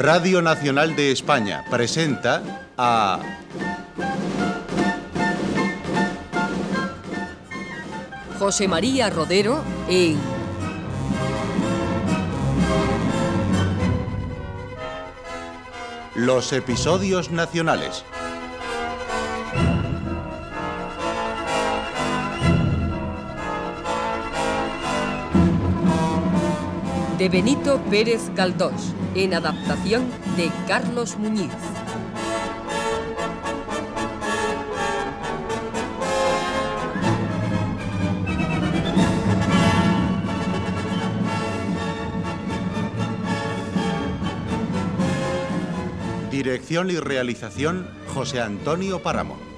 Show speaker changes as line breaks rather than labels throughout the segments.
Radio Nacional de España presenta a...
José María Rodero en...
Los episodios nacionales.
De Benito Pérez Galdós, en adaptación de Carlos Muñiz.
Dirección y realización José Antonio Páramo.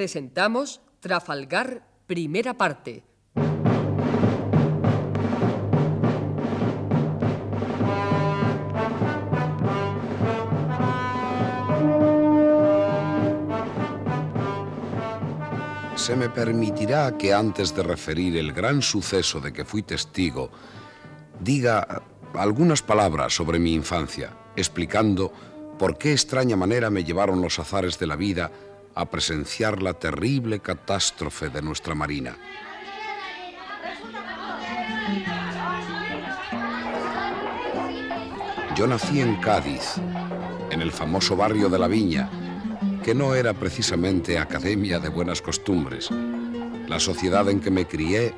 Presentamos Trafalgar, primera parte.
Se me permitirá que antes de referir el gran suceso de que fui testigo, diga algunas palabras sobre mi infancia, explicando por qué extraña manera me llevaron los azares de la vida a presenciar la terrible catástrofe de nuestra Marina. Yo nací en Cádiz, en el famoso barrio de la Viña, que no era precisamente academia de buenas costumbres. La sociedad en que me crié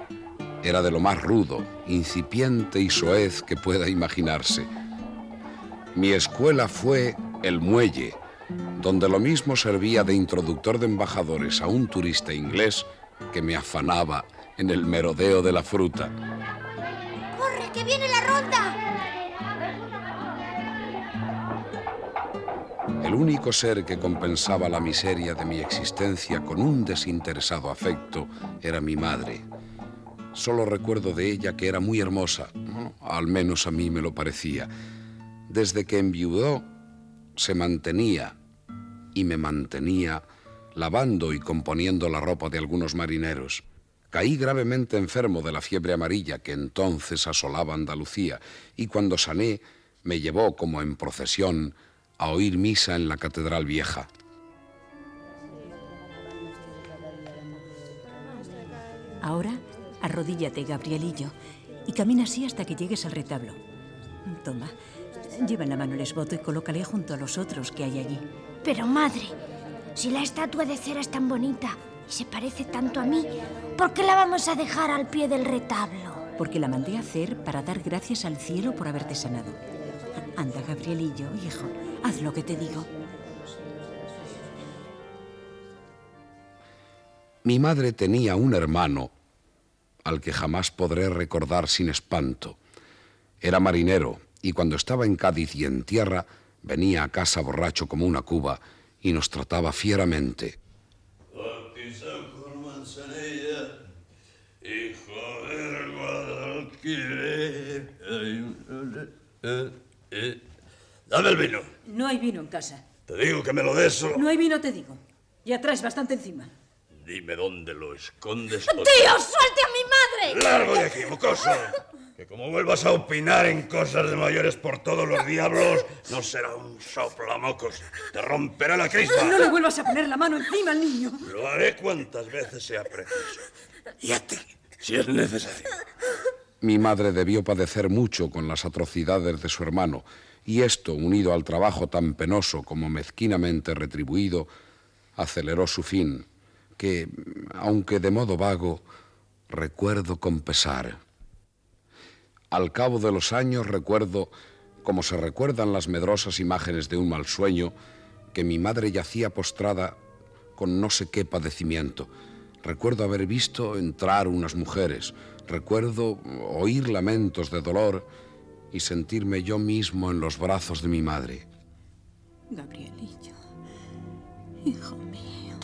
era de lo más rudo, incipiente y soez que pueda imaginarse. Mi escuela fue el muelle, donde lo mismo servía de introductor de embajadores a un turista inglés que me afanaba en el merodeo de la fruta.
¡Corre, que viene la ronda!
El único ser que compensaba la miseria de mi existencia con un desinteresado afecto era mi madre. Solo recuerdo de ella que era muy hermosa, al menos a mí me lo parecía. Desde que enviudó, se mantenía y me mantenía lavando y componiendo la ropa de algunos marineros. Caí gravemente enfermo de la fiebre amarilla que entonces asolaba Andalucía y cuando sané me llevó como en procesión a oír misa en la Catedral Vieja.
Ahora arrodíllate, Gabrielillo, y camina así hasta que llegues al retablo. Toma, lleva en la mano el esboto y colócale junto a los otros que hay allí.
Pero madre, si la estatua de cera es tan bonita y se parece tanto a mí, ¿por qué la vamos a dejar al pie del retablo?
Porque la mandé a hacer para dar gracias al cielo por haberte sanado. Anda, Gabrielillo, hijo, haz lo que te digo.
Mi madre tenía un hermano al que jamás podré recordar sin espanto. Era marinero y cuando estaba en Cádiz y en tierra, venía a casa borracho como una cuba y nos trataba fieramente.
Dame el vino.
No hay vino en casa.
Te digo que me lo des.
No hay vino, te digo. Ya traes bastante encima.
Dime dónde lo escondes.
¡Tío, suelte a mi madre!
¡Largo de aquí, mocoso! Que como vuelvas a opinar en cosas de mayores por todos los diablos, no será un soplamocos. Te romperá la crisma.
No le vuelvas a poner la mano encima al niño.
Lo haré cuantas veces sea preciso. Y a ti, si es necesario.
Mi madre debió padecer mucho con las atrocidades de su hermano, y esto, unido al trabajo tan penoso como mezquinamente retribuido, aceleró su fin, que, aunque de modo vago, recuerdo con pesar. Al cabo de los años recuerdo, como se recuerdan las medrosas imágenes de un mal sueño, que mi madre yacía postrada con no sé qué padecimiento. Recuerdo haber visto entrar unas mujeres, recuerdo oír lamentos de dolor y sentirme yo mismo en los brazos de mi madre.
Gabrielillo, Hijo mío.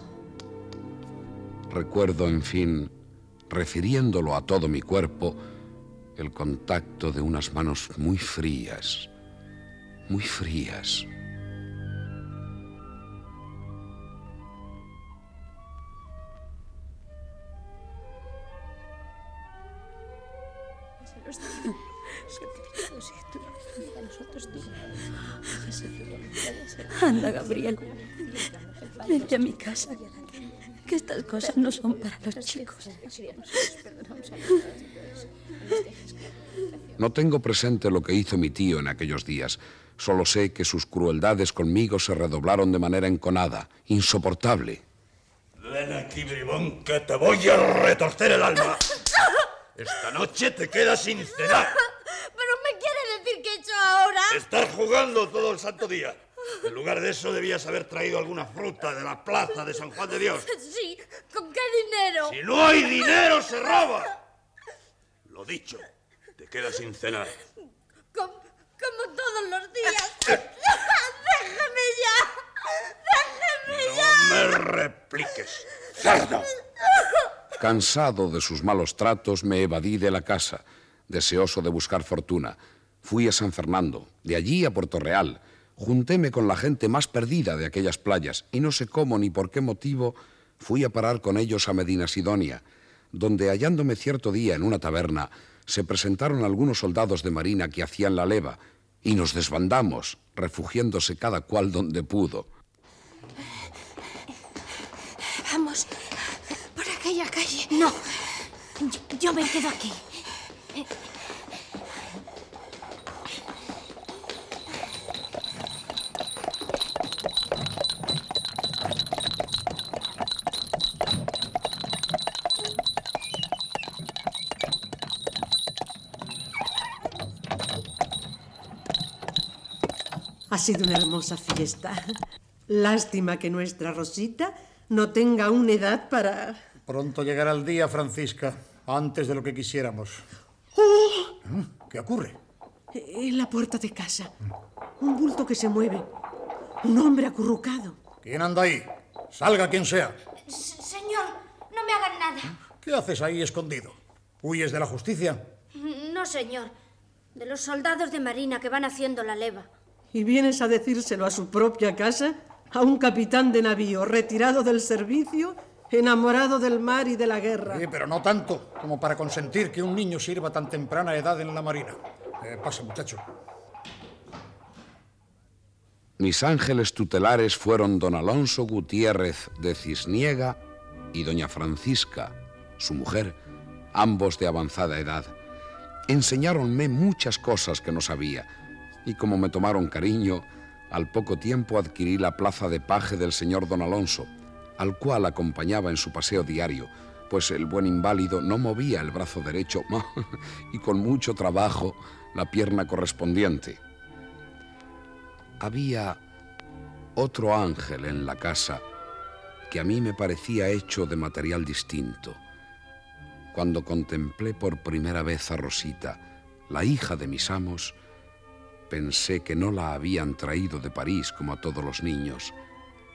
Recuerdo, en fin, refiriéndolo a todo mi cuerpo, el contacto de unas manos muy frías, muy frías.
Anda, Gabriel. Vete a mi casa. Que estas cosas no son para los chicos.
No tengo presente lo que hizo mi tío en aquellos días. Solo sé que sus crueldades conmigo se redoblaron de manera enconada, insoportable.
Ven aquí, bribón, que te voy a retorcer el alma. Esta noche te quedas sin cenar.
¿Pero me quiere decir que he hecho ahora?
Estar jugando todo el santo día. En lugar de eso debías haber traído alguna fruta de la plaza de San Juan de Dios.
Sí, ¿con qué dinero?
Si no hay dinero, se roba. Lo dicho, te quedas sin cenar.
Com- como todos los días. ¡Déjeme ya! ¡Déjeme ya!
No me repliques. ¡Cerdo!
Cansado de sus malos tratos, me evadí de la casa, deseoso de buscar fortuna. Fui a San Fernando, de allí a Puerto Real. Juntéme con la gente más perdida de aquellas playas y no sé cómo ni por qué motivo fui a parar con ellos a Medina Sidonia, donde hallándome cierto día en una taberna, se presentaron algunos soldados de marina que hacían la leva y nos desbandamos, refugiándose cada cual donde pudo.
Vamos, por aquella calle. No, yo, yo me quedo aquí.
Sido una hermosa fiesta. Lástima que nuestra Rosita no tenga aún edad para...
Pronto llegará el día, Francisca, antes de lo que quisiéramos.
¡Oh!
¿Qué ocurre?
En la puerta de casa. Un bulto que se mueve. Un hombre acurrucado.
¿Quién anda ahí? Salga quien sea.
S- señor, no me hagan nada.
¿Qué haces ahí escondido? ¿Huyes de la justicia?
No, señor. De los soldados de marina que van haciendo la leva.
¿Y vienes a decírselo a su propia casa? ¿A un capitán de navío retirado del servicio, enamorado del mar y de la guerra?
Sí, pero no tanto como para consentir que un niño sirva tan temprana edad en la marina. Eh, pasa, muchacho.
Mis ángeles tutelares fueron don Alonso Gutiérrez de Cisniega y doña Francisca, su mujer, ambos de avanzada edad. Enseñáronme muchas cosas que no sabía, y como me tomaron cariño, al poco tiempo adquirí la plaza de paje del señor don Alonso, al cual acompañaba en su paseo diario, pues el buen inválido no movía el brazo derecho y con mucho trabajo la pierna correspondiente. Había otro ángel en la casa que a mí me parecía hecho de material distinto. Cuando contemplé por primera vez a Rosita, la hija de mis amos, pensé que no la habían traído de París como a todos los niños,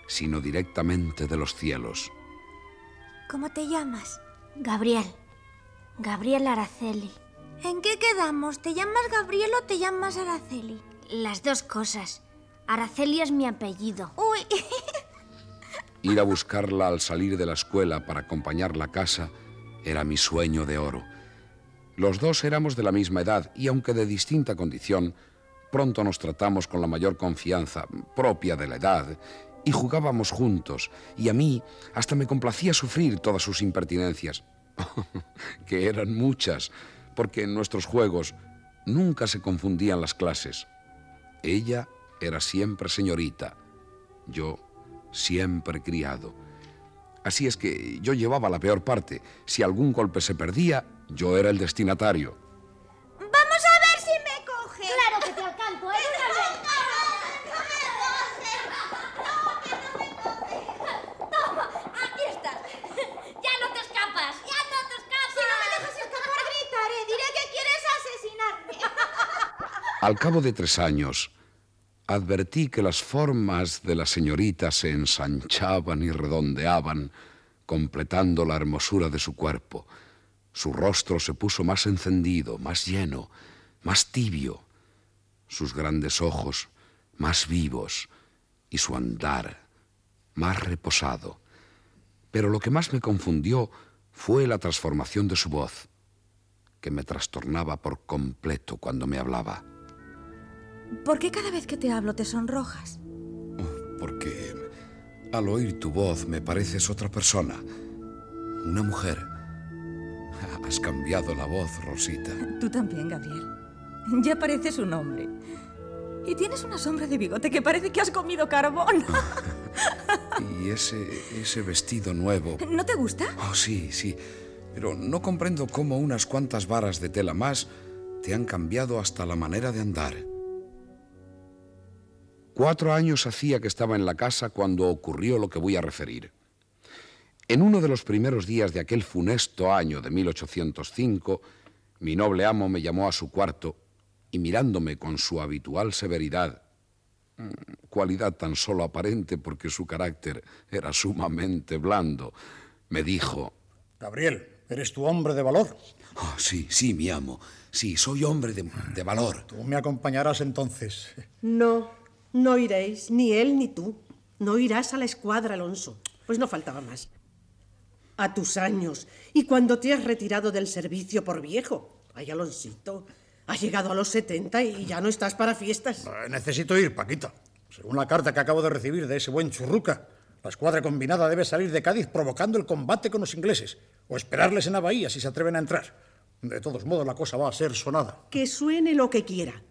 sino directamente de los cielos.
¿Cómo te llamas? Gabriel. Gabriel Araceli. ¿En qué quedamos? ¿Te llamas Gabriel o te llamas Araceli? Las dos cosas. Araceli es mi apellido. Uy.
Ir a buscarla al salir de la escuela para acompañarla a casa era mi sueño de oro. Los dos éramos de la misma edad y aunque de distinta condición, pronto nos tratamos con la mayor confianza propia de la edad y jugábamos juntos y a mí hasta me complacía sufrir todas sus impertinencias, que eran muchas, porque en nuestros juegos nunca se confundían las clases. Ella era siempre señorita, yo siempre criado. Así es que yo llevaba la peor parte. Si algún golpe se perdía, yo era el destinatario.
Vamos a ver si me coge. Claro que te alcanzo, ¿eh? Toma, aquí estás. Ya no te escapas. Ya no te escapas. Si no me dejas escapar, gritaré. Diré que quieres asesinarme.
Al cabo de tres años, advertí que las formas de la señorita se ensanchaban y redondeaban, completando la hermosura de su cuerpo. Su rostro se puso más encendido, más lleno, más tibio, sus grandes ojos más vivos y su andar más reposado. Pero lo que más me confundió fue la transformación de su voz, que me trastornaba por completo cuando me hablaba.
¿Por qué cada vez que te hablo te sonrojas?
Porque al oír tu voz me pareces otra persona, una mujer. Has cambiado la voz, Rosita.
Tú también, Gabriel. Ya pareces un hombre. Y tienes una sombra de bigote que parece que has comido carbón.
y ese, ese vestido nuevo.
¿No te gusta?
Oh, sí, sí. Pero no comprendo cómo unas cuantas varas de tela más te han cambiado hasta la manera de andar. Cuatro años hacía que estaba en la casa cuando ocurrió lo que voy a referir. En uno de los primeros días de aquel funesto año de 1805, mi noble amo me llamó a su cuarto y mirándome con su habitual severidad, mm, cualidad tan solo aparente porque su carácter era sumamente blando, me dijo...
Gabriel, ¿eres tu hombre de valor?
Oh, sí, sí, mi amo. Sí, soy hombre de, de valor.
Tú me acompañarás entonces.
No, no iréis, ni él ni tú. No irás a la escuadra, Alonso. Pues no faltaba más. A tus años, y cuando te has retirado del servicio por viejo. Ay, Alonsito, has llegado a los 70 y ya no estás para fiestas.
Eh, necesito ir, Paquita. Según la carta que acabo de recibir de ese buen churruca, la escuadra combinada debe salir de Cádiz provocando el combate con los ingleses, o esperarles en la bahía si se atreven a entrar. De todos modos, la cosa va a ser sonada.
Que suene lo que quiera.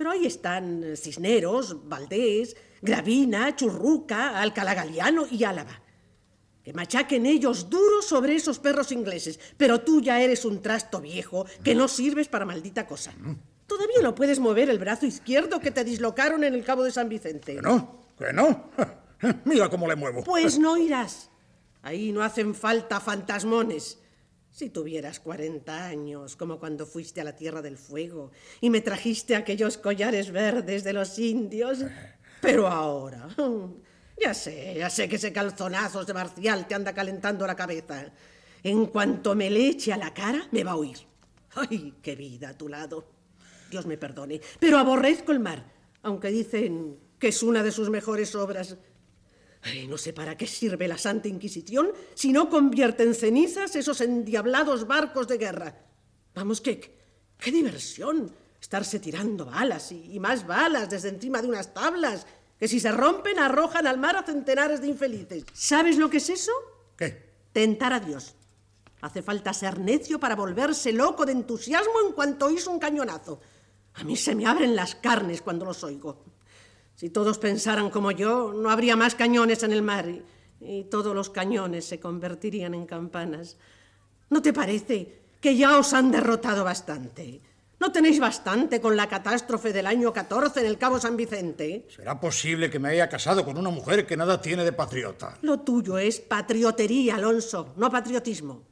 Pero ahí están Cisneros, Valdés, Gravina, Churruca, Alcalá Galiano y Álava. Que machaquen ellos duro sobre esos perros ingleses. Pero tú ya eres un trasto viejo que no sirves para maldita cosa. Todavía no puedes mover el brazo izquierdo que te dislocaron en el Cabo de San Vicente.
¿Que no? ¿Que no? Mira cómo le muevo.
Pues no irás. Ahí no hacen falta fantasmones. Si tuvieras 40 años, como cuando fuiste a la Tierra del Fuego y me trajiste aquellos collares verdes de los indios. Pero ahora, ya sé, ya sé que ese calzonazos de Marcial te anda calentando la cabeza. En cuanto me le eche a la cara, me va a oír. Ay, qué vida a tu lado. Dios me perdone, pero aborrezco el mar, aunque dicen que es una de sus mejores obras. Ay, no sé para qué sirve la Santa Inquisición si no convierte en cenizas esos endiablados barcos de guerra. Vamos, qué, qué diversión estarse tirando balas y, y más balas desde encima de unas tablas que si se rompen arrojan al mar a centenares de infelices. ¿Sabes lo que es eso?
¿Qué?
Tentar a Dios. Hace falta ser necio para volverse loco de entusiasmo en cuanto oís un cañonazo. A mí se me abren las carnes cuando los oigo. Si todos pensaran como yo, no habría más cañones en el mar y, y todos los cañones se convertirían en campanas. ¿No te parece que ya os han derrotado bastante? ¿No tenéis bastante con la catástrofe del año 14 en el Cabo San Vicente?
¿Será posible que me haya casado con una mujer que nada tiene de patriota?
Lo tuyo es patriotería, Alonso, no patriotismo.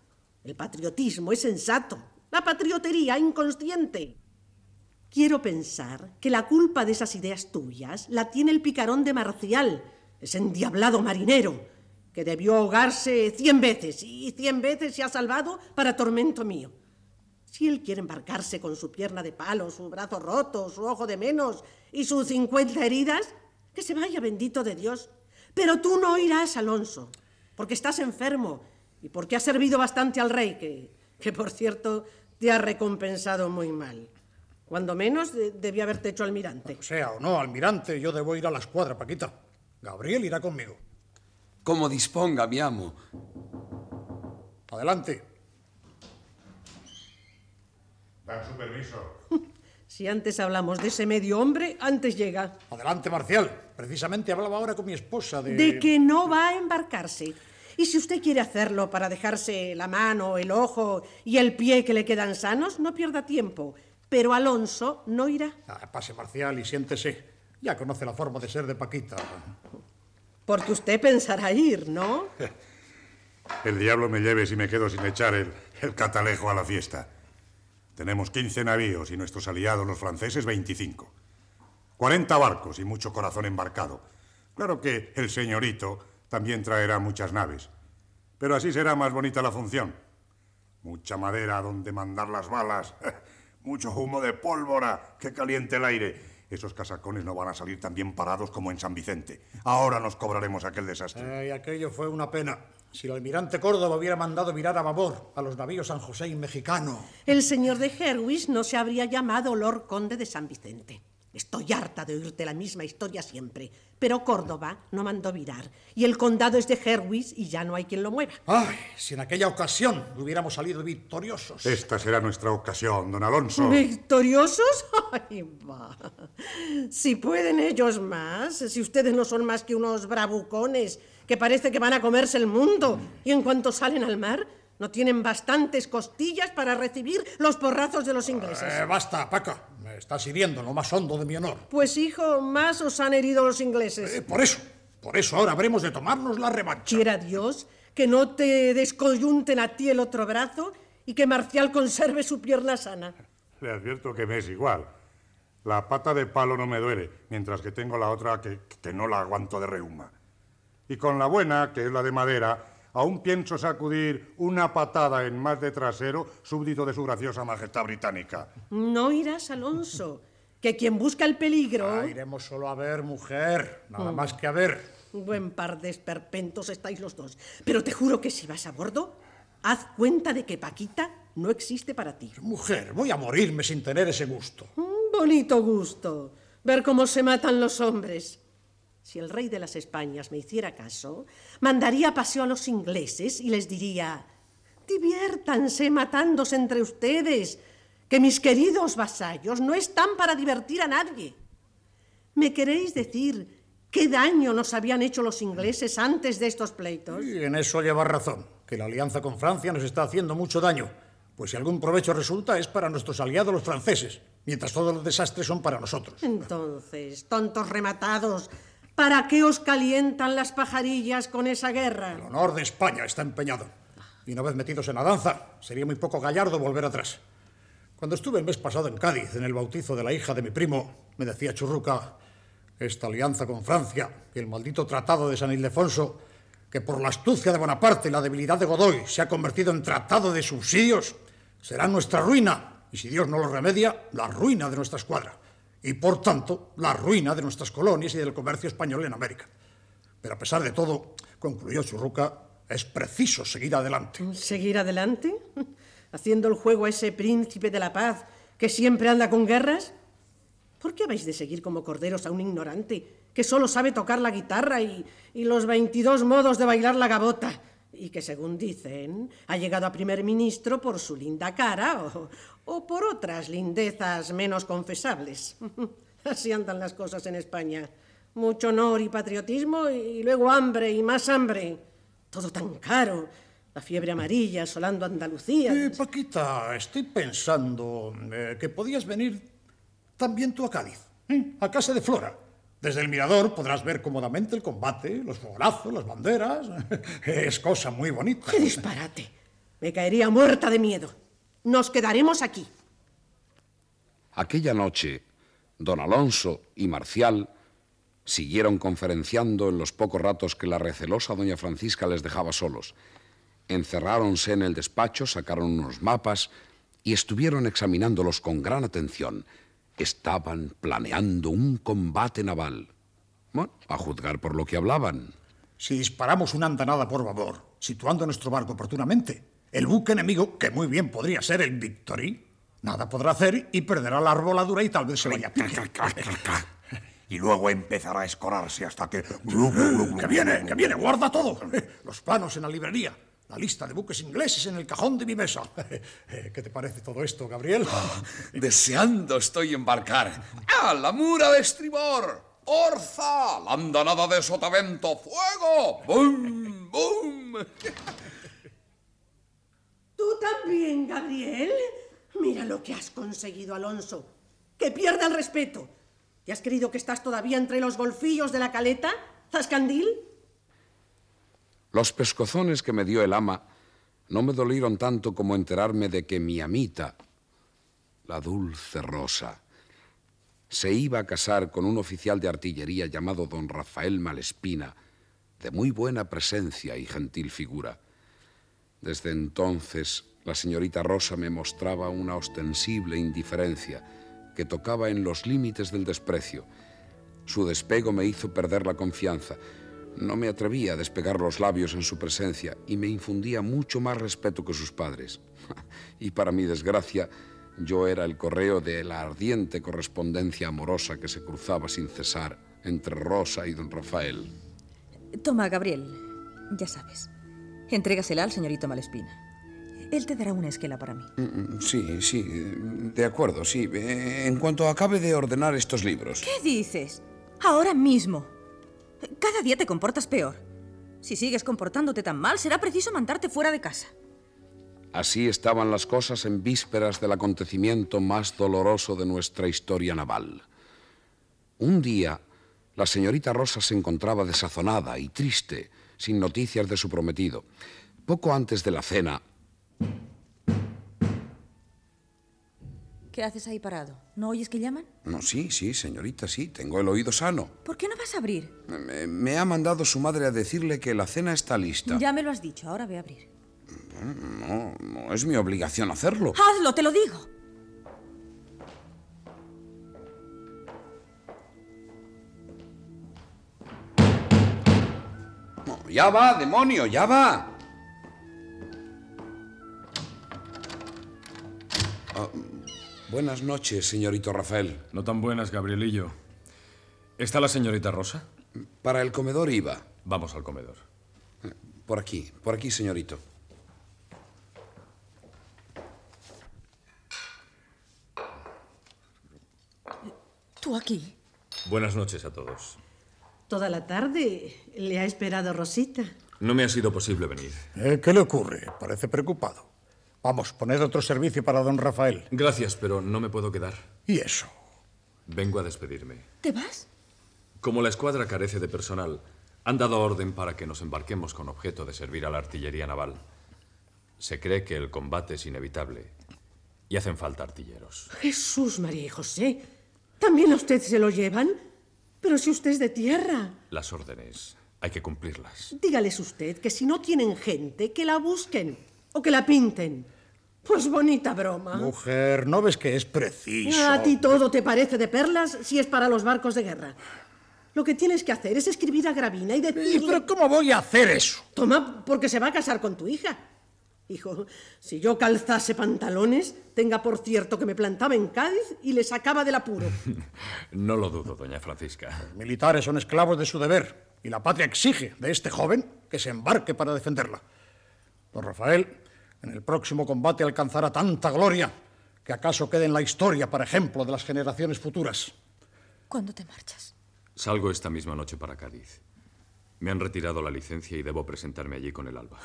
El patriotismo es sensato, la patriotería inconsciente. Quiero pensar que la culpa de esas ideas tuyas la tiene el picarón de Marcial, ese endiablado marinero, que debió ahogarse cien veces y cien veces se ha salvado para tormento mío. Si él quiere embarcarse con su pierna de palo, su brazo roto, su ojo de menos y sus cincuenta heridas, que se vaya bendito de Dios. Pero tú no irás, Alonso, porque estás enfermo y porque has servido bastante al rey, que, que por cierto te ha recompensado muy mal. Cuando menos de, debía haberte hecho almirante.
Sea o no, almirante, yo debo ir a la escuadra, Paquita. Gabriel irá conmigo.
Como disponga, mi amo.
Adelante.
Dan su permiso.
Si antes hablamos de ese medio hombre, antes llega.
Adelante, Marcial. Precisamente hablaba ahora con mi esposa de...
De que no va a embarcarse. Y si usted quiere hacerlo para dejarse la mano, el ojo y el pie que le quedan sanos, no pierda tiempo. Pero Alonso no irá.
Ah, pase, Marcial, y siéntese. Ya conoce la forma de ser de Paquita.
Porque usted pensará ir, ¿no?
El diablo me lleve si me quedo sin echar el, el catalejo a la fiesta. Tenemos 15 navíos y nuestros aliados, los franceses, 25. 40 barcos y mucho corazón embarcado. Claro que el señorito también traerá muchas naves. Pero así será más bonita la función. Mucha madera donde mandar las balas, mucho humo de pólvora que caliente el aire. Esos casacones no van a salir tan bien parados como en San Vicente. Ahora nos cobraremos aquel desastre.
Ay, aquello fue una pena. Si el almirante Córdoba hubiera mandado virar a babor a los navíos San José y Mexicano.
El señor de Herwis no se habría llamado Lord Conde de San Vicente. Estoy harta de oírte la misma historia siempre. Pero Córdoba no mandó virar. Y el condado es de Herwis y ya no hay quien lo mueva.
Ay, si en aquella ocasión hubiéramos salido victoriosos.
Esta será nuestra ocasión, don Alonso.
¿Victoriosos? Ay, va. Si pueden ellos más, si ustedes no son más que unos bravucones que parece que van a comerse el mundo y en cuanto salen al mar no tienen bastantes costillas para recibir los porrazos de los ingleses.
Eh, basta, Paca. Me estás hiriendo en lo más hondo de mi honor.
Pues hijo, más os han herido los ingleses.
Eh, por eso, por eso ahora habremos de tomarnos la revancha.
Quiera Dios que no te descoyunten a ti el otro brazo y que Marcial conserve su pierna sana.
Le advierto que me es igual. La pata de palo no me duele, mientras que tengo la otra que, que no la aguanto de reuma. Y con la buena, que es la de madera, aún pienso sacudir una patada en más de trasero, súbdito de su graciosa majestad británica.
No irás, Alonso, que quien busca el peligro...
Ah, iremos solo a ver, mujer, nada más que a ver.
Buen par de esperpentos estáis los dos. Pero te juro que si vas a bordo, haz cuenta de que Paquita no existe para ti.
Mujer, voy a morirme sin tener ese gusto.
Un bonito gusto. Ver cómo se matan los hombres. Si el rey de las Españas me hiciera caso, mandaría paseo a los ingleses y les diría, diviértanse matándose entre ustedes, que mis queridos vasallos no están para divertir a nadie. ¿Me queréis decir qué daño nos habían hecho los ingleses antes de estos pleitos?
Y en eso lleva razón, que la alianza con Francia nos está haciendo mucho daño, pues si algún provecho resulta es para nuestros aliados los franceses, mientras todos los desastres son para nosotros.
Entonces, tontos rematados, ¿Para qué os calientan las pajarillas con esa guerra?
El honor de España está empeñado. Y una vez metidos en la danza, sería muy poco gallardo volver atrás. Cuando estuve el mes pasado en Cádiz, en el bautizo de la hija de mi primo, me decía Churruca, esta alianza con Francia y el maldito tratado de San Ildefonso, que por la astucia de Bonaparte y la debilidad de Godoy se ha convertido en tratado de subsidios, será nuestra ruina, y si Dios no lo remedia, la ruina de nuestra escuadra y por tanto la ruina de nuestras colonias y del comercio español en América. Pero a pesar de todo, concluyó Churruca, es preciso seguir adelante.
¿Seguir adelante? ¿Haciendo el juego a ese príncipe de la paz que siempre anda con guerras? ¿Por qué habéis de seguir como corderos a un ignorante que solo sabe tocar la guitarra y, y los 22 modos de bailar la gabota? Y que, según dicen, ha llegado a primer ministro por su linda cara o, o por otras lindezas menos confesables. Así andan las cosas en España. Mucho honor y patriotismo y luego hambre y más hambre. Todo tan caro. La fiebre amarilla asolando Andalucía.
Eh, Paquita, estoy pensando eh, que podías venir también tú a Cádiz, ¿eh? a casa de Flora. Desde el mirador podrás ver cómodamente el combate, los fogonazos, las banderas. Es cosa muy bonita.
¡Qué disparate! Me caería muerta de miedo. Nos quedaremos aquí.
Aquella noche, don Alonso y Marcial siguieron conferenciando en los pocos ratos que la recelosa doña Francisca les dejaba solos. Encerráronse en el despacho, sacaron unos mapas y estuvieron examinándolos con gran atención. Estaban planeando un combate naval. Bueno, a juzgar por lo que hablaban.
Si disparamos una andanada por babor, situando nuestro barco oportunamente, el buque enemigo, que muy bien podría ser el Victory, nada podrá hacer y perderá la arboladura y tal vez se vaya a pique.
Y luego empezará a escorarse hasta que...
¡Que viene, que viene! ¡Guarda todo! Los planos en la librería, la lista de buques ingleses en el cajón de mi mesa. ¿Qué te parece todo esto, Gabriel?
Deseando estoy embarcar. ¡Ah, la mura de estribor! ¡Orza! ¡La andanada de sotavento! ¡Fuego! ¡Bum! ¡Bum!
¿Tú también, Gabriel? Mira lo que has conseguido, Alonso. Que pierda el respeto. ¿Y has creído que estás todavía entre los golfillos de la caleta, Zascandil?
Los pescozones que me dio el ama no me dolieron tanto como enterarme de que mi amita, la dulce Rosa, se iba a casar con un oficial de artillería llamado don Rafael Malespina, de muy buena presencia y gentil figura. Desde entonces, la señorita Rosa me mostraba una ostensible indiferencia que tocaba en los límites del desprecio. Su despego me hizo perder la confianza. No me atrevía a despegar los labios en su presencia y me infundía mucho más respeto que sus padres. y para mi desgracia, yo era el correo de la ardiente correspondencia amorosa que se cruzaba sin cesar entre Rosa y don Rafael.
Toma, Gabriel. Ya sabes. Entrégasela al señorito Malespina. Él te dará una esquela para mí.
Mm, mm, Sí, sí, de acuerdo, sí. Eh, En cuanto acabe de ordenar estos libros.
¿Qué dices? Ahora mismo. Cada día te comportas peor. Si sigues comportándote tan mal, será preciso mandarte fuera de casa.
Así estaban las cosas en vísperas del acontecimiento más doloroso de nuestra historia naval. Un día, la señorita Rosa se encontraba desazonada y triste, sin noticias de su prometido. Poco antes de la cena,
¿Qué haces ahí parado? ¿No oyes que llaman?
no, sí, sí, señorita, sí, tengo el oído sano.
¿Por qué no vas a abrir?
Me, me ha mandado su madre a decirle que la cena está lista.
Ya me lo has dicho, ahora ve a abrir.
No, no es mi obligación hacerlo.
Hazlo, te lo digo.
No, ya va, demonio, ya va. Ah, buenas noches, señorito Rafael.
No tan buenas, Gabrielillo. ¿Está la señorita Rosa?
Para el comedor iba.
Vamos al comedor.
Por aquí, por aquí, señorito.
¿Tú aquí?
Buenas noches a todos.
Toda la tarde le ha esperado Rosita.
No me ha sido posible venir.
Eh, ¿Qué le ocurre? Parece preocupado. Vamos, poned otro servicio para don Rafael.
Gracias, pero no me puedo quedar.
¿Y eso?
Vengo a despedirme.
¿Te vas?
Como la escuadra carece de personal, han dado orden para que nos embarquemos con objeto de servir a la artillería naval. Se cree que el combate es inevitable y hacen falta artilleros.
Jesús, María y José. ¿También a usted se lo llevan? Pero si usted es de tierra.
Las órdenes hay que cumplirlas.
Dígales usted que si no tienen gente, que la busquen o que la pinten. Pues bonita broma.
Mujer, ¿no ves que es preciso?
A ti todo te parece de perlas si es para los barcos de guerra. Lo que tienes que hacer es escribir a Gravina y decirle...
¿Pero cómo voy a hacer eso?
Toma, porque se va a casar con tu hija. Hijo, si yo calzase pantalones, tenga por cierto que me plantaba en Cádiz y le sacaba del apuro.
No lo dudo, doña Francisca.
Los militares son esclavos de su deber y la patria exige de este joven que se embarque para defenderla. Don Rafael, en el próximo combate alcanzará tanta gloria que acaso quede en la historia para ejemplo de las generaciones futuras.
¿Cuándo te marchas?
Salgo esta misma noche para Cádiz. Me han retirado la licencia y debo presentarme allí con el alba.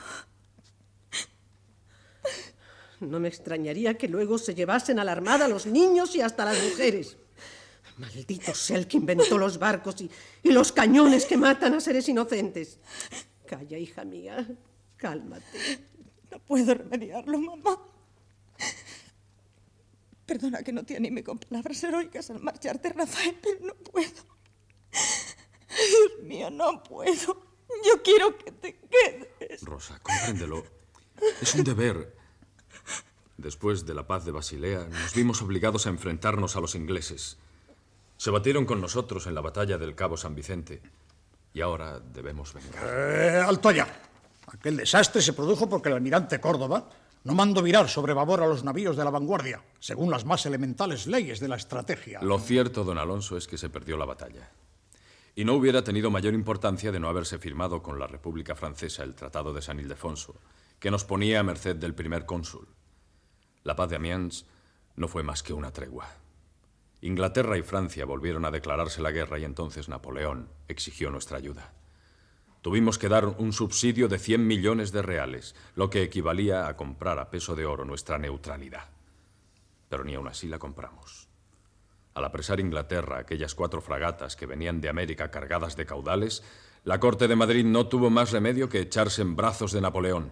No me extrañaría que luego se llevasen a la armada a los niños y hasta las mujeres. Maldito sea el que inventó los barcos y, y los cañones que matan a seres inocentes. Calla, hija mía. Cálmate.
No puedo remediarlo, mamá. Perdona que no te anime con palabras heroicas al marcharte, Rafael, pero no puedo. Dios mío, no puedo. Yo quiero que te quedes.
Rosa, compréndelo. Es un deber. Después de la paz de Basilea, nos vimos obligados a enfrentarnos a los ingleses. Se batieron con nosotros en la batalla del Cabo San Vicente. Y ahora debemos vengar.
Eh, alto allá. Aquel desastre se produjo porque el almirante Córdoba no mandó virar sobre babor a los navíos de la vanguardia, según las más elementales leyes de la estrategia.
Lo cierto, don Alonso, es que se perdió la batalla. Y no hubiera tenido mayor importancia de no haberse firmado con la República Francesa el Tratado de San Ildefonso, que nos ponía a merced del primer cónsul. La paz de Amiens no fue más que una tregua. Inglaterra y Francia volvieron a declararse la guerra y entonces Napoleón exigió nuestra ayuda. Tuvimos que dar un subsidio de 100 millones de reales, lo que equivalía a comprar a peso de oro nuestra neutralidad. Pero ni aun así la compramos. Al apresar Inglaterra aquellas cuatro fragatas que venían de América cargadas de caudales, la Corte de Madrid no tuvo más remedio que echarse en brazos de Napoleón.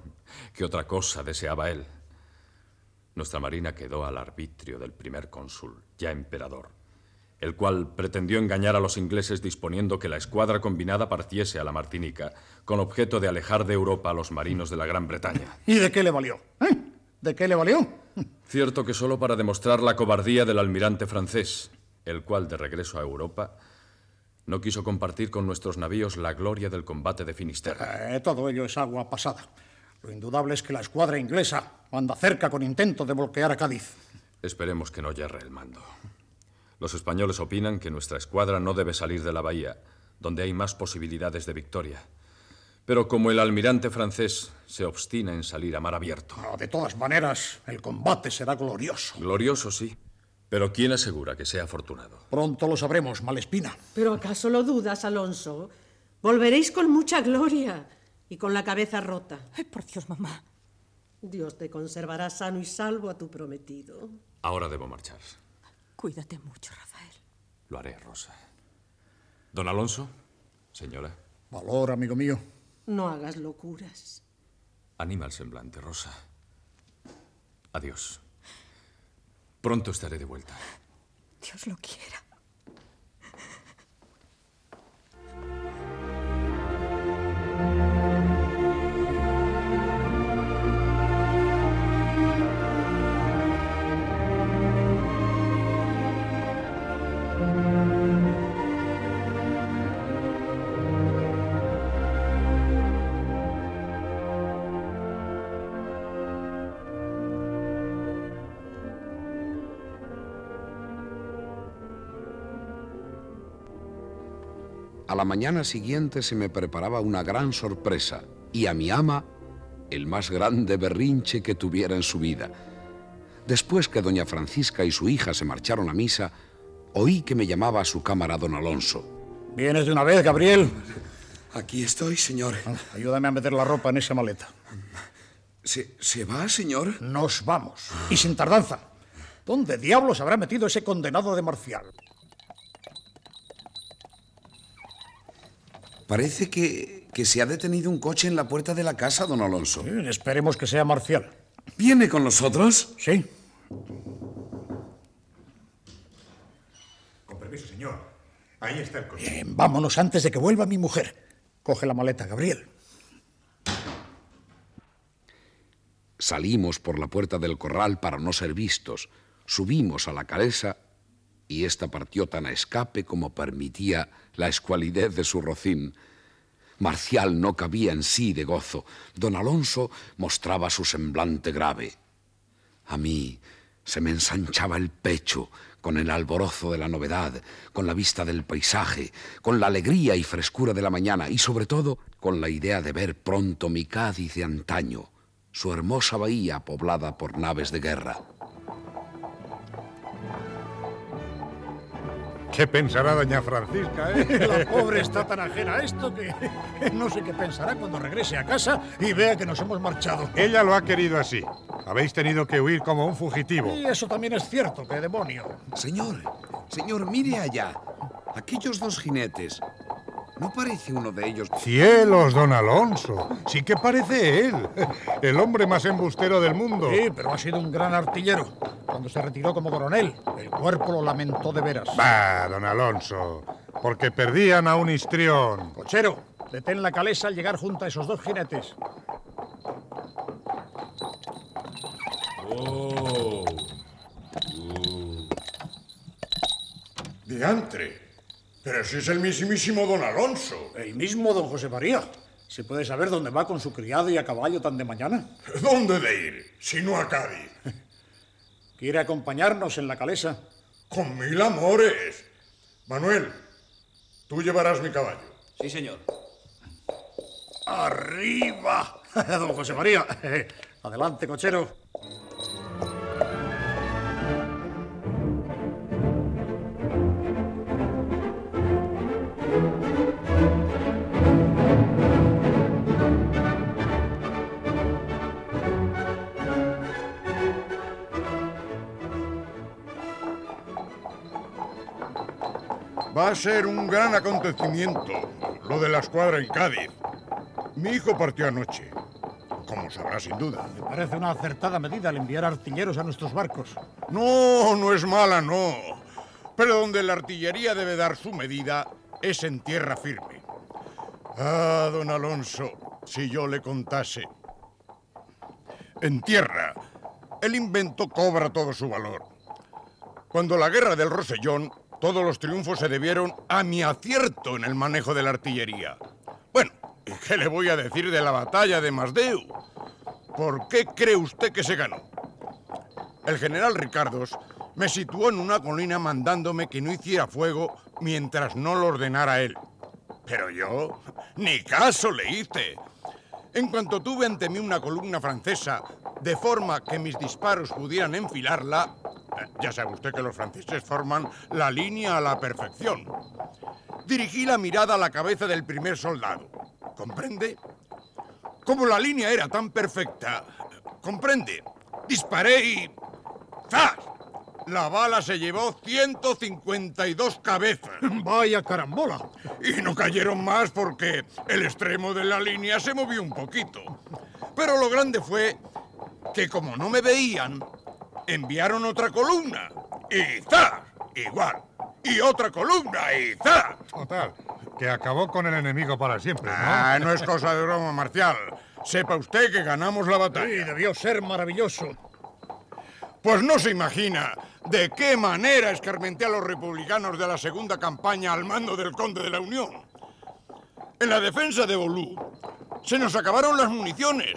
¿Qué otra cosa deseaba él? Nuestra marina quedó al arbitrio del primer cónsul, ya emperador, el cual pretendió engañar a los ingleses disponiendo que la escuadra combinada partiese a la Martinica, con objeto de alejar de Europa a los marinos de la Gran Bretaña.
¿Y de qué le valió? ¿Eh? ¿De qué le valió?
Cierto que solo para demostrar la cobardía del almirante francés, el cual, de regreso a Europa, no quiso compartir con nuestros navíos la gloria del combate de Finisterre.
Eh, todo ello es agua pasada. Lo indudable es que la escuadra inglesa anda cerca con intento de bloquear a Cádiz.
Esperemos que no yerre el mando. Los españoles opinan que nuestra escuadra no debe salir de la bahía, donde hay más posibilidades de victoria. Pero como el almirante francés se obstina en salir a mar abierto.
Ah, de todas maneras, el combate será glorioso.
Glorioso, sí. Pero ¿quién asegura que sea afortunado?
Pronto lo sabremos, Malespina.
¿Pero acaso lo dudas, Alonso? Volveréis con mucha gloria y con la cabeza rota.
Ay, por Dios, mamá.
Dios te conservará sano y salvo a tu prometido.
Ahora debo marchar.
Cuídate mucho, Rafael.
Lo haré, Rosa. Don Alonso, señora.
Valor, amigo mío.
No hagas locuras.
Anima el semblante, Rosa. Adiós. Pronto estaré de vuelta.
Dios lo quiera.
La mañana siguiente se me preparaba una gran sorpresa y a mi ama el más grande berrinche que tuviera en su vida. Después que doña Francisca y su hija se marcharon a misa, oí que me llamaba a su cámara don Alonso.
¿Vienes de una vez, Gabriel?
Aquí estoy, señor.
Ayúdame a meter la ropa en esa maleta.
¿Se, ¿Se, va, señor?
Nos vamos. Y sin tardanza. ¿Dónde diablos habrá metido ese condenado de Marcial?
Parece que, que, se ha detenido un coche en la puerta de la casa, don Alonso.
Sí, esperemos que sea Marcial.
¿Viene con nosotros?
Sí.
Con permiso, señor. Ahí está el coche.
Bien, vámonos antes de que vuelva mi mujer. Coge la maleta, Gabriel.
Salimos por la puerta del corral para no ser vistos. Subimos a la calesa y ésta partió tan a escape como permitía la escualidez de su rocín. Marcial no cabía en sí de gozo. Don Alonso mostraba su semblante grave. A mí se me ensanchaba el pecho con el alborozo de la novedad, con la vista del paisaje, con la alegría y frescura de la mañana y sobre todo con la idea de ver pronto mi Cádiz de antaño, su hermosa bahía poblada por naves de guerra.
¿Qué pensará doña Francisca, eh?
La pobre está tan ajena a esto que no sé qué pensará cuando regrese a casa y vea que nos hemos marchado.
Ella lo ha querido así. Habéis tenido que huir como un fugitivo.
Y eso también es cierto, qué demonio.
Señor, señor, mire allá. Aquellos dos jinetes. ¿No parece uno de ellos?
¡Cielos, don Alonso! Sí que parece él. El hombre más embustero del mundo.
Sí, pero ha sido un gran artillero. Cuando se retiró como coronel, el cuerpo lo lamentó de veras.
Bah, don Alonso. Porque perdían a un histrión.
Cochero, detén la calesa al llegar junto a esos dos jinetes.
Oh.
Diantre. Pero si es el mismísimo don Alonso.
El mismo don José María. ¿Se puede saber dónde va con su criado y a caballo tan de mañana?
¿Dónde de ir? Si no a Cádiz.
¿Quiere acompañarnos en la calesa?
Con mil amores. Manuel, tú llevarás mi caballo.
Sí, señor.
¡Arriba! don José María. Adelante, cochero.
Va a ser un gran acontecimiento, lo de la escuadra en Cádiz. Mi hijo partió anoche, como sabrá sin duda.
Me parece una acertada medida el enviar artilleros a nuestros barcos.
No, no es mala, no. Pero donde la artillería debe dar su medida es en tierra firme. Ah, don Alonso, si yo le contase. En tierra, el invento cobra todo su valor. Cuando la guerra del Rosellón, todos los triunfos se debieron a mi acierto en el manejo de la artillería. Bueno, ¿y qué le voy a decir de la batalla de Masdeu? ¿Por qué cree usted que se ganó? El general Ricardos me situó en una colina mandándome que no hiciera fuego mientras no lo ordenara él. Pero yo ni caso le hice. En cuanto tuve ante mí una columna francesa, de forma que mis disparos pudieran enfilarla, ya sabe usted que los franceses forman la línea a la perfección. Dirigí la mirada a la cabeza del primer soldado. ¿Comprende? Como la línea era tan perfecta, ¿comprende? Disparé y... ¡Zas! La bala se llevó 152 cabezas.
Vaya carambola.
Y no cayeron más porque el extremo de la línea se movió un poquito. Pero lo grande fue que como no me veían, enviaron otra columna. Y ¡zas! Igual. Y otra columna y ¡zas!
Total, que acabó con el enemigo para siempre, ¿no?
Ah, no es cosa de broma, Marcial. Sepa usted que ganamos la batalla.
Sí, debió ser maravilloso.
Pues no se imagina de qué manera escarmenté a los republicanos de la segunda campaña al mando del conde de la Unión. En la defensa de Bolú se nos acabaron las municiones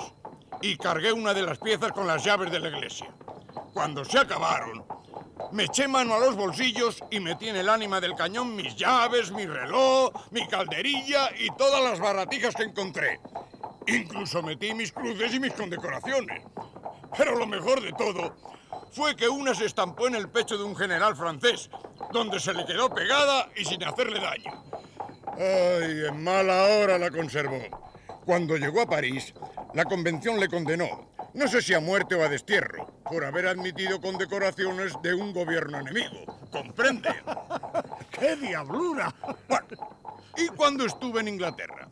y cargué una de las piezas con las llaves de la iglesia. Cuando se acabaron, me eché mano a los bolsillos y metí en el ánima del cañón mis llaves, mi reloj, mi calderilla y todas las baratijas que encontré. Incluso metí mis cruces y mis condecoraciones. Pero lo mejor de todo fue que una se estampó en el pecho de un general francés, donde se le quedó pegada y sin hacerle daño. Ay, en mala hora la conservó. Cuando llegó a París, la convención le condenó, no sé si a muerte o a destierro, por haber admitido condecoraciones de un gobierno enemigo. ¿Comprende?
¡Qué diablura!
¿Y cuando estuve en Inglaterra?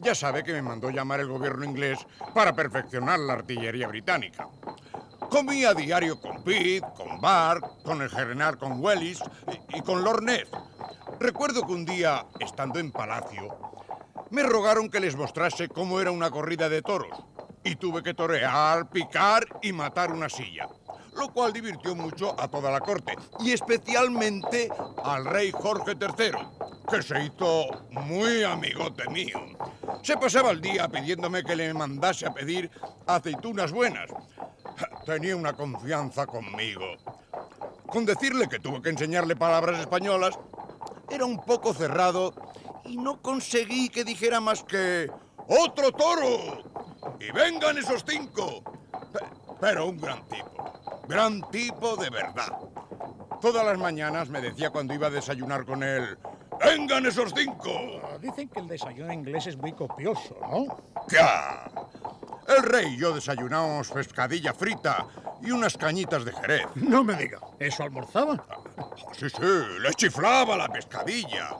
Ya sabe que me mandó llamar el gobierno inglés para perfeccionar la artillería británica. Comí a diario con Pitt, con Barr, con el general con Wellis y, y con Lord Ned. Recuerdo que un día, estando en palacio, me rogaron que les mostrase cómo era una corrida de toros. Y tuve que torear, picar y matar una silla. Lo cual divirtió mucho a toda la corte. Y especialmente al rey Jorge III, que se hizo muy amigote mío. Se pasaba el día pidiéndome que le mandase a pedir aceitunas buenas. Tenía una confianza conmigo. Con decirle que tuve que enseñarle palabras españolas, era un poco cerrado y no conseguí que dijera más que ¡Otro toro! ¡Y vengan esos cinco! Pe- Pero un gran tipo. Gran tipo de verdad. Todas las mañanas me decía cuando iba a desayunar con él ¡Vengan esos cinco!
Ah, Dicen que el desayuno inglés es muy copioso, ¿no?
¡Ya! El rey y yo desayunábamos pescadilla frita y unas cañitas de jerez.
No me diga. ¿Eso almorzaba?
Sí, sí, le chiflaba la pescadilla.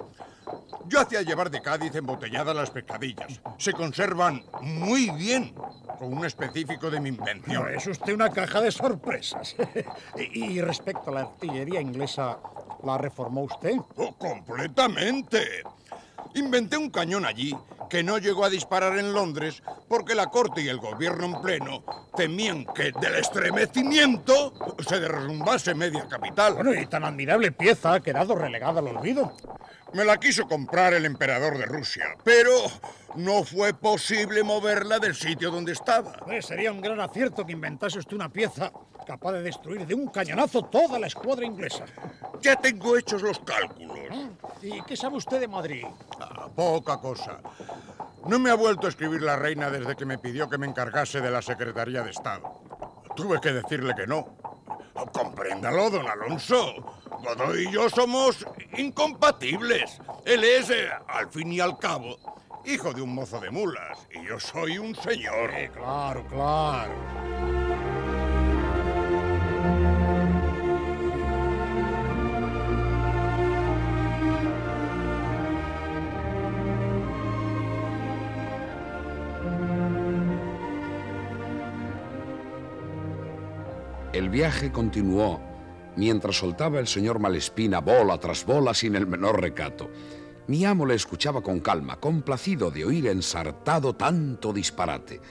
Yo hacía llevar de Cádiz embotelladas las pescadillas. Se conservan muy bien, con un específico de mi invención.
No, es usted una caja de sorpresas. y, y respecto a la artillería inglesa, ¿la reformó usted?
Oh, completamente. Inventé un cañón allí que no llegó a disparar en Londres porque la corte y el gobierno en pleno temían que del estremecimiento se derrumbase media capital.
Bueno, y tan admirable pieza ha quedado relegada al olvido.
Me la quiso comprar el emperador de Rusia, pero no fue posible moverla del sitio donde estaba.
Pues sería un gran acierto que inventase usted una pieza capaz de destruir de un cañonazo toda la escuadra inglesa.
Ya tengo hechos los cálculos.
¿Y qué sabe usted de Madrid?
Ah, poca cosa. No me ha vuelto a escribir la reina desde que me pidió que me encargase de la Secretaría de Estado. Tuve que decirle que no. Compréndalo, don Alonso. Godoy y yo somos incompatibles. Él es, eh, al fin y al cabo, hijo de un mozo de mulas. Y yo soy un señor.
claro, claro.
El viaje continuó mientras soltaba el señor Malespina bola tras bola sin el menor recato. Mi amo le escuchaba con calma, complacido de oír ensartado tanto disparate.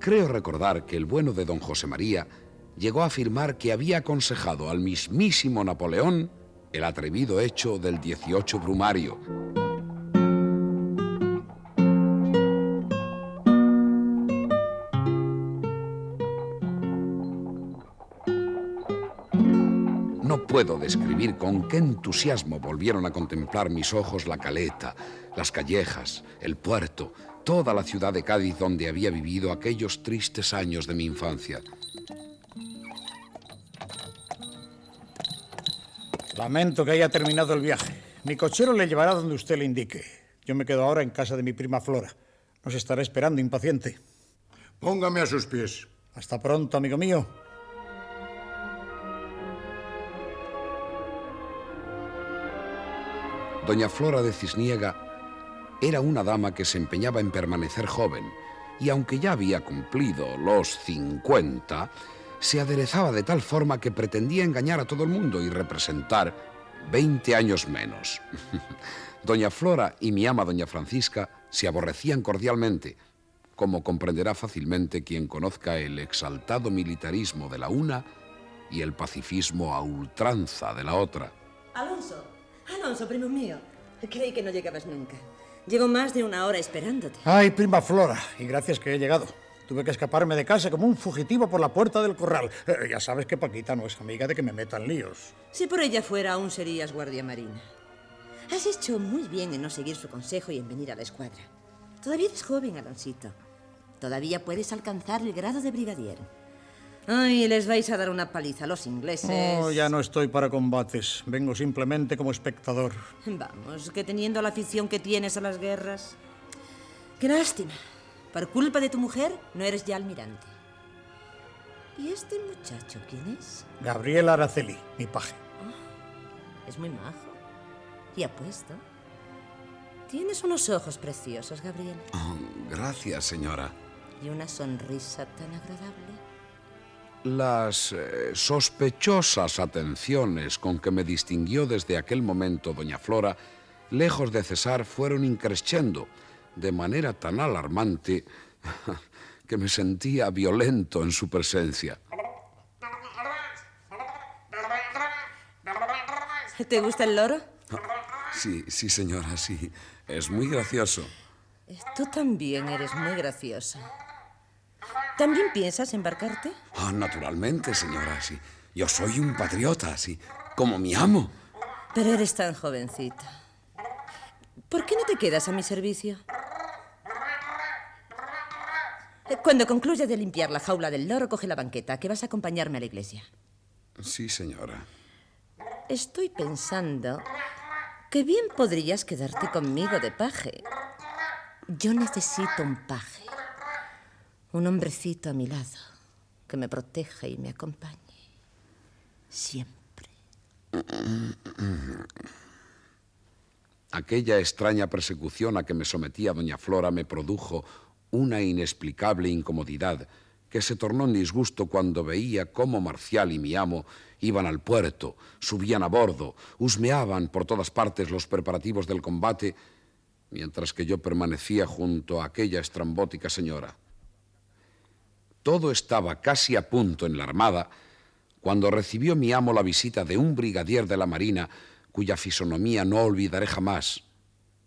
Creo recordar que el bueno de don José María llegó a afirmar que había aconsejado al mismísimo Napoleón el atrevido hecho del 18 Brumario. Puedo describir con qué entusiasmo volvieron a contemplar mis ojos la caleta, las callejas, el puerto, toda la ciudad de Cádiz donde había vivido aquellos tristes años de mi infancia.
Lamento que haya terminado el viaje. Mi cochero le llevará donde usted le indique. Yo me quedo ahora en casa de mi prima Flora. Nos estará esperando impaciente.
Póngame a sus pies.
Hasta pronto, amigo mío.
Doña Flora de Cisniega era una dama que se empeñaba en permanecer joven y aunque ya había cumplido los 50, se aderezaba de tal forma que pretendía engañar a todo el mundo y representar 20 años menos. Doña Flora y mi ama Doña Francisca se aborrecían cordialmente, como comprenderá fácilmente quien conozca el exaltado militarismo de la una y el pacifismo a ultranza de la otra.
Alonso, Alonso, primo mío. Creí que no llegabas nunca. Llevo más de una hora esperándote.
Ay, prima Flora, y gracias que he llegado. Tuve que escaparme de casa como un fugitivo por la puerta del corral. Eh, ya sabes que Paquita no es amiga de que me metan líos.
Si por ella fuera, aún serías guardia marina. Has hecho muy bien en no seguir su consejo y en venir a la escuadra. Todavía eres joven, Alonsito. Todavía puedes alcanzar el grado de brigadier. Ay, les vais a dar una paliza a los ingleses.
Oh, ya no estoy para combates. Vengo simplemente como espectador.
Vamos, que teniendo la afición que tienes a las guerras. Qué lástima. Por culpa de tu mujer, no eres ya almirante. ¿Y este muchacho quién es?
Gabriel Araceli, mi paje.
Es muy majo. Y apuesto. Tienes unos ojos preciosos, Gabriel.
Oh, gracias, señora.
Y una sonrisa tan agradable.
Las eh, sospechosas atenciones con que me distinguió desde aquel momento doña Flora, lejos de cesar, fueron increciendo de manera tan alarmante que me sentía violento en su presencia.
¿Te gusta el loro?
Sí, sí, señora, sí. Es muy gracioso.
Tú también eres muy gracioso. ¿También piensas embarcarte?
Ah, naturalmente, señora, sí. Yo soy un patriota, sí. Como mi amo.
Pero eres tan jovencita. ¿Por qué no te quedas a mi servicio? Cuando concluyas de limpiar la jaula del loro, coge la banqueta, que vas a acompañarme a la iglesia.
Sí, señora.
Estoy pensando que bien podrías quedarte conmigo de paje. Yo necesito un paje. Un hombrecito a mi lado que me proteja y me acompañe. Siempre.
Aquella extraña persecución a que me sometía doña Flora me produjo una inexplicable incomodidad que se tornó en disgusto cuando veía cómo Marcial y mi amo iban al puerto, subían a bordo, husmeaban por todas partes los preparativos del combate, mientras que yo permanecía junto a aquella estrambótica señora. Todo estaba casi a punto en la armada cuando recibió mi amo la visita de un brigadier de la Marina cuya fisonomía no olvidaré jamás,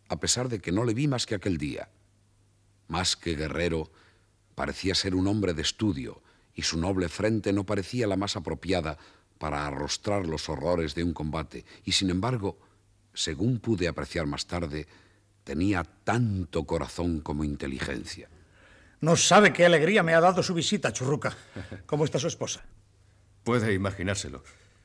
a pesar de que no le vi más que aquel día. Más que guerrero, parecía ser un hombre de estudio, y su noble frente no parecía la más apropiada para arrostrar los horrores de un combate, y sin embargo, según pude apreciar más tarde, tenía tanto corazón como inteligencia.
No sabe qué alegría me ha dado su visita, churruca. ¿Cómo está su esposa?
Puede imaginárselo.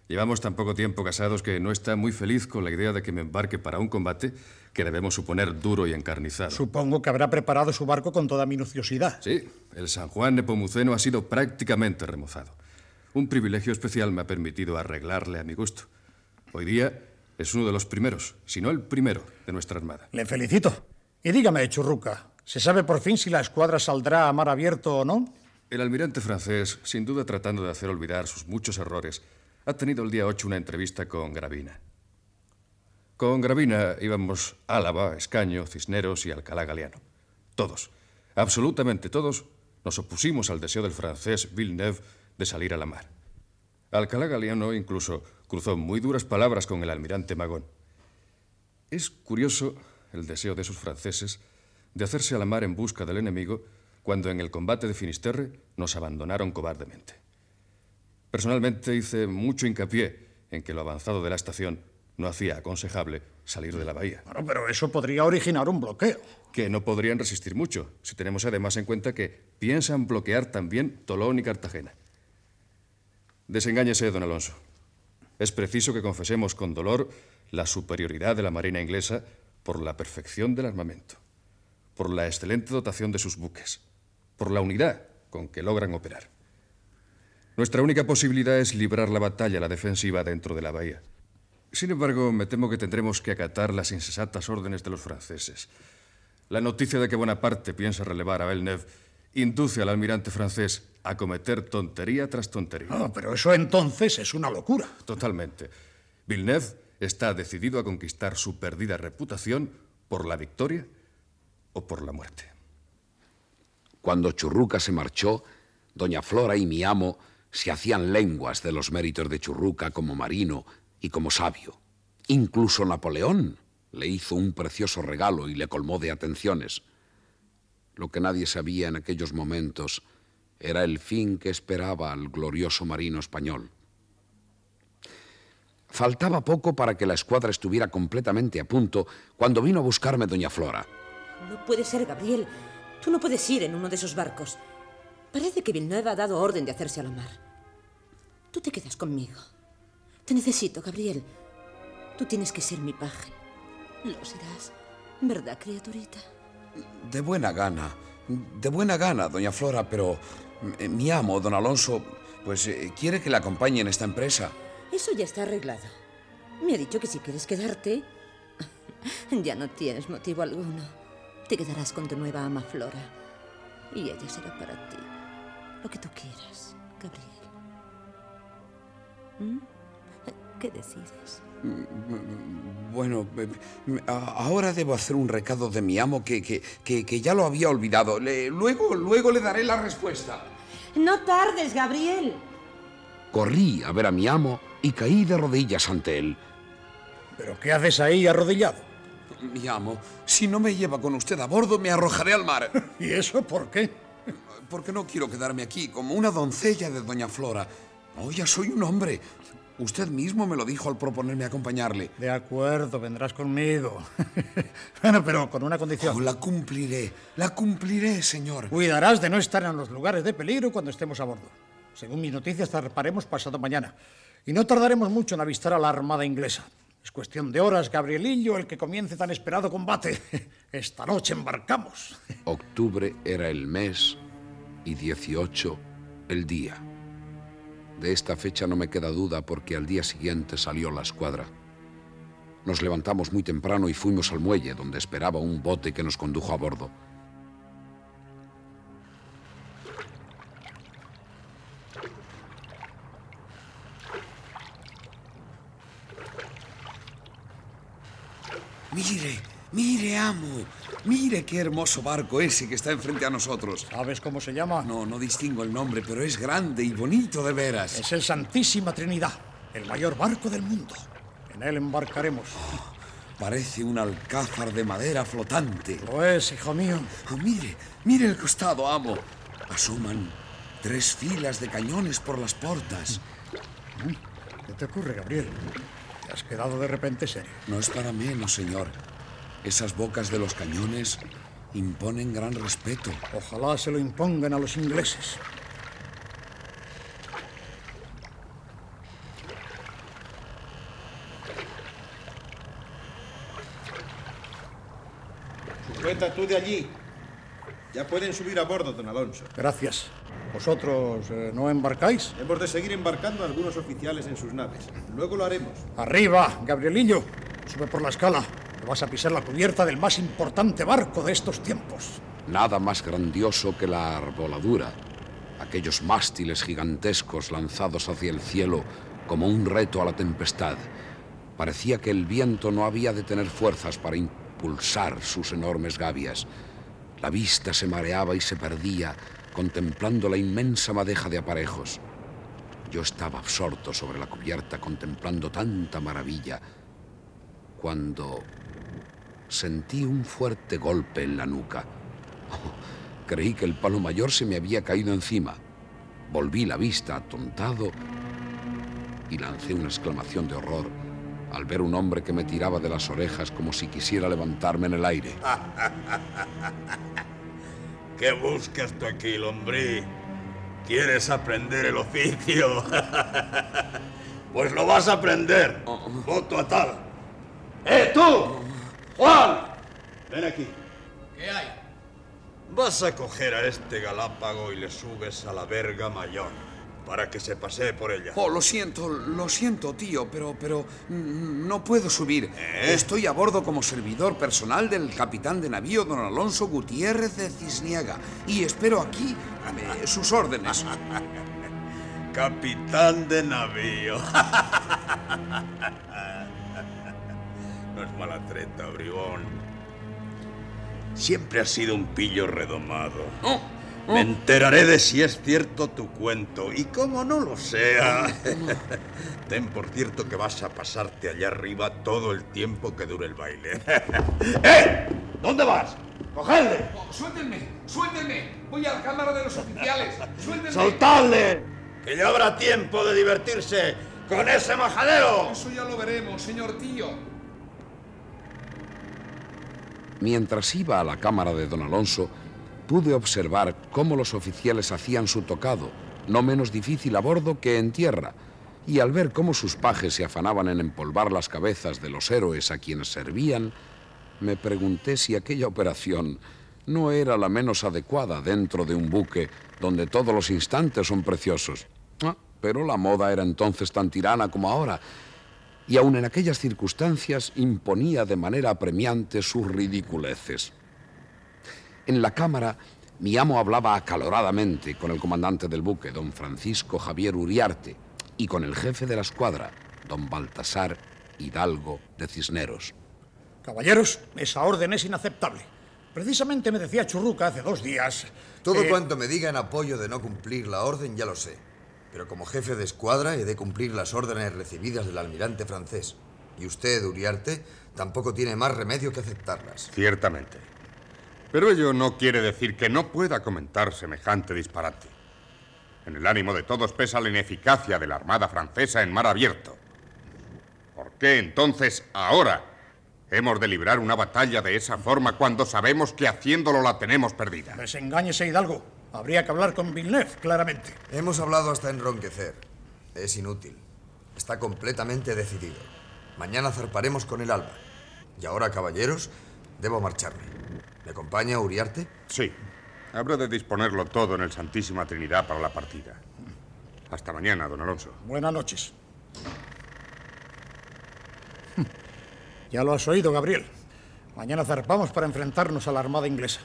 Llevamos tan poco tiempo casados que no está muy feliz con la idea de que me embarque para un combate que debemos suponer duro y encarnizado.
Supongo que habrá preparado su barco con toda minuciosidad.
Sí, el San Juan Nepomuceno ha sido prácticamente remozado. Un privilegio especial me ha permitido arreglarle a mi gusto. Hoy día es uno de los primeros, si no el primero, de nuestra armada.
Le felicito. Y dígame, Churruca, ¿se sabe por fin si la escuadra saldrá a mar abierto o no?
El almirante francés, sin duda tratando de hacer olvidar sus muchos errores,
ha tenido el día 8 una entrevista con Gravina. Con Gravina íbamos Álava, Escaño, Cisneros y Alcalá Galeano. Todos, absolutamente todos, nos opusimos al deseo del francés Villeneuve de salir a la mar. Alcalá Galeano incluso cruzó muy duras palabras con el almirante Magón. Es curioso el deseo de esos franceses de hacerse a la mar en busca del enemigo cuando en el combate de Finisterre nos abandonaron cobardemente. Personalmente hice mucho hincapié en que lo avanzado de la estación no hacía aconsejable salir de la bahía.
Bueno, pero eso podría originar un bloqueo.
Que no podrían resistir mucho, si tenemos además en cuenta que piensan bloquear también Tolón y Cartagena. Desengáñese, don Alonso. Es preciso que confesemos con dolor la superioridad de la Marina inglesa por la perfección del armamento, por la excelente dotación de sus buques, por la unidad con que logran operar. Nuestra única posibilidad es librar la batalla la defensiva dentro de la bahía. Sin embargo, me temo que tendremos que acatar las insensatas órdenes de los franceses. La noticia de que Bonaparte piensa relevar a Villeneuve induce al almirante francés a cometer tontería tras tontería.
No, pero eso entonces es una locura.
Totalmente. Villeneuve está decidido a conquistar su perdida reputación por la victoria o por la muerte.
Cuando Churruca se marchó, doña Flora y mi amo se hacían lenguas de los méritos de Churruca como marino y como sabio. Incluso Napoleón le hizo un precioso regalo y le colmó de atenciones. Lo que nadie sabía en aquellos momentos era el fin que esperaba al glorioso marino español. Faltaba poco para que la escuadra estuviera completamente a punto cuando vino a buscarme doña Flora.
No puede ser, Gabriel. Tú no puedes ir en uno de esos barcos. Parece que Villeneuve ha dado orden de hacerse a la mar. Tú te quedas conmigo. Te necesito, Gabriel. Tú tienes que ser mi paje. Lo serás. ¿Verdad, criaturita?
De buena gana, de buena gana, doña Flora, pero eh, mi amo, don Alonso, pues eh, quiere que le acompañe en esta empresa.
Eso ya está arreglado. Me ha dicho que si quieres quedarte, ya no tienes motivo alguno. Te quedarás con tu nueva ama Flora. Y ella será para ti lo que tú quieras, Gabriel. ¿Mm? ¿Qué decides?
Bueno, eh, a- ahora debo hacer un recado de mi amo que, que, que- que ya lo había olvidado. Le- luego, luego le daré la respuesta.
No tardes, Gabriel.
Corrí a ver a mi amo y caí de rodillas ante él.
¿Pero qué haces ahí arrodillado?
Mi amo, si no me lleva con usted a bordo, me arrojaré al mar.
¿Y eso por qué?
Porque no quiero quedarme aquí como una doncella de doña Flora. No, ya soy un hombre. Usted mismo me lo dijo al proponerme acompañarle.
De acuerdo, vendrás conmigo. bueno, pero con una condición.
Oh, la cumpliré, la cumpliré, señor.
Cuidarás de no estar en los lugares de peligro cuando estemos a bordo. Según mis noticias, zarparemos pasado mañana. Y no tardaremos mucho en avistar a la Armada inglesa. Es cuestión de horas, Gabrielillo, el que comience tan esperado combate. Esta noche embarcamos.
Octubre era el mes y 18 el día. De esta fecha no me queda duda porque al día siguiente salió la escuadra. Nos levantamos muy temprano y fuimos al muelle donde esperaba un bote que nos condujo a bordo. Mire, mire, amo. Mire qué hermoso barco ese que está enfrente a nosotros.
¿Sabes cómo se llama?
No, no distingo el nombre, pero es grande y bonito de veras.
Es el Santísima Trinidad, el mayor barco del mundo. En él embarcaremos.
Parece un alcázar de madera flotante.
Lo es, hijo mío.
Oh, mire, mire el costado, amo. Asoman tres filas de cañones por las portas.
¿Qué te ocurre, Gabriel? Te has quedado de repente serio.
No es para menos, señor. Esas bocas de los cañones imponen gran respeto.
Ojalá se lo impongan a los ingleses.
Sujeta tú de allí. Ya pueden subir a bordo, don Alonso.
Gracias. ¿Vosotros eh, no embarcáis?
Hemos de seguir embarcando a algunos oficiales en sus naves. Luego lo haremos.
Arriba, Gabrielillo. Sube por la escala. que vas a pisar la cubierta del más importante barco de estos tiempos.
Nada más grandioso que la arboladura. Aquellos mástiles gigantescos lanzados hacia el cielo como un reto a la tempestad. Parecía que el viento no había de tener fuerzas para impulsar sus enormes gavias. La vista se mareaba y se perdía contemplando la inmensa madeja de aparejos. Yo estaba absorto sobre la cubierta contemplando tanta maravilla cuando sentí un fuerte golpe en la nuca. creí que el palo mayor se me había caído encima. Volví la vista atontado y lancé una exclamación de horror al ver un hombre que me tiraba de las orejas como si quisiera levantarme en el aire.
¿Qué buscas tú aquí, hombre? ¿Quieres aprender el oficio? pues lo vas a aprender. Voto a tal. ¡Eh, tú! ¡Juan! Ven aquí.
¿Qué hay?
Vas a coger a este galápago y le subes a la verga mayor para que se pasee por ella.
Oh, lo siento, lo siento, tío, pero, pero mm, no puedo subir. Estoy a bordo como servidor personal del capitán de navío don Alonso Gutiérrez de Cisniega y espero aquí eh, sus órdenes.
capitán de navío. no es mala treta, bribón. Siempre has sido un pillo redomado. Me enteraré de si es cierto tu cuento. Y como no lo sea, ten por cierto que vas a pasarte allá arriba todo el tiempo que dure el baile. ¡Eh! ¿Dónde vas? ¡Cogedle!
Oh, suéltenme, suéltenme. Voy a la cámara de los oficiales. Suéltenme.
¡Soltadle! Que ya habrá tiempo de divertirse con ese majadero.
Eso ya lo veremos, señor tío.
Mientras iba a la cámara de don Alonso, pude observar cómo los oficiales hacían su tocado, no menos difícil a bordo que en tierra, y al ver cómo sus pajes se afanaban en empolvar las cabezas de los héroes a quienes servían, me pregunté si aquella operación no era la menos adecuada dentro de un buque donde todos los instantes son preciosos. Ah, pero la moda era entonces tan tirana como ahora, y aun en aquellas circunstancias imponía de manera apremiante sus ridiculeces. En la cámara, mi amo hablaba acaloradamente con el comandante del buque, don Francisco Javier Uriarte, y con el jefe de la escuadra, don Baltasar Hidalgo de Cisneros.
Caballeros, esa orden es inaceptable. Precisamente me decía Churruca hace dos días.
Todo
que-
cuanto me diga en apoyo de no cumplir la orden ya lo sé. Pero como jefe de escuadra he de cumplir las órdenes recibidas del almirante francés. Y usted, Uriarte, tampoco tiene más remedio que aceptarlas.
Ciertamente. Pero ello no quiere decir que no pueda comentar semejante disparate. En el ánimo de todos pesa la ineficacia de la Armada Francesa en mar abierto. ¿Por qué entonces, ahora, hemos de librar una batalla de esa forma cuando sabemos que haciéndolo la tenemos perdida?
Desengáñese, Hidalgo. Habría que hablar con Villeneuve, claramente.
Hemos hablado hasta enronquecer. Es inútil. Está completamente decidido. Mañana zarparemos con el alba. Y ahora, caballeros, debo marcharme. ¿Me acompaña Uriarte?
Sí. Habrá de disponerlo todo en el Santísima Trinidad para la partida. Hasta mañana, don Alonso.
Buenas noches. Ya lo has oído, Gabriel. Mañana zarpamos para enfrentarnos a la Armada inglesa.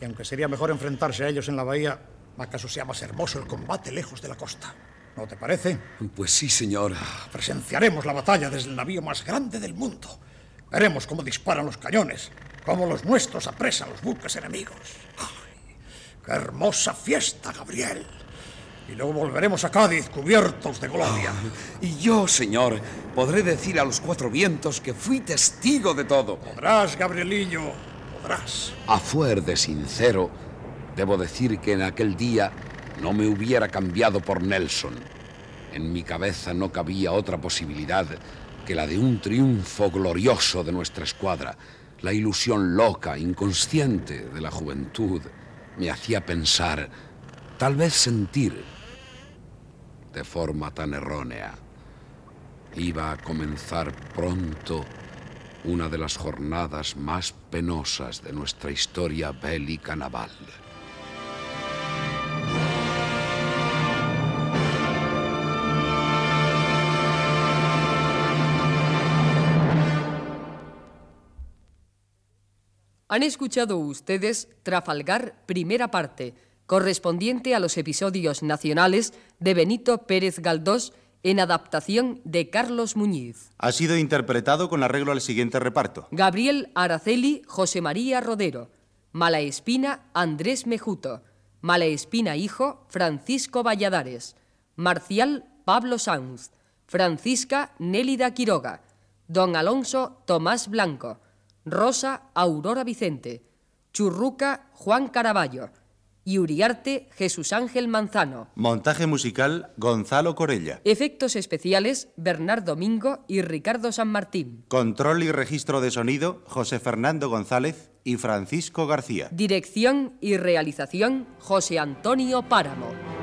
Y aunque sería mejor enfrentarse a ellos en la bahía, ¿acaso sea más hermoso el combate lejos de la costa? ¿No te parece?
Pues sí, señor.
Presenciaremos la batalla desde el navío más grande del mundo. Veremos cómo disparan los cañones, cómo los nuestros apresan los buques enemigos. ¡Ay, ¡Qué hermosa fiesta, Gabriel! Y luego volveremos a Cádiz cubiertos de gloria.
Y yo, señor, podré decir a los cuatro vientos que fui testigo de todo.
Podrás, Gabrielillo, podrás.
A fuer de sincero, debo decir que en aquel día no me hubiera cambiado por Nelson. En mi cabeza no cabía otra posibilidad que la de un triunfo glorioso de nuestra escuadra. La ilusión loca, inconsciente de la juventud me hacía pensar, tal vez sentir, de forma tan errónea. Iba a comenzar pronto una de las jornadas más penosas de nuestra historia bélica naval.
Han escuchado ustedes Trafalgar, primera parte, correspondiente a los episodios nacionales de Benito Pérez Galdós en adaptación de Carlos Muñiz.
Ha sido interpretado con arreglo al siguiente reparto.
Gabriel Araceli, José María Rodero. Malaespina, Andrés Mejuto. Malaespina hijo, Francisco Valladares. Marcial, Pablo Sanz. Francisca, Nélida Quiroga. Don Alonso, Tomás Blanco. Rosa, Aurora Vicente. Churruca, Juan Caraballo. Y Uriarte, Jesús Ángel Manzano.
Montaje musical, Gonzalo Corella.
Efectos especiales, Bernardo Domingo y Ricardo San Martín.
Control y registro de sonido, José Fernando González y Francisco García.
Dirección y realización, José Antonio Páramo.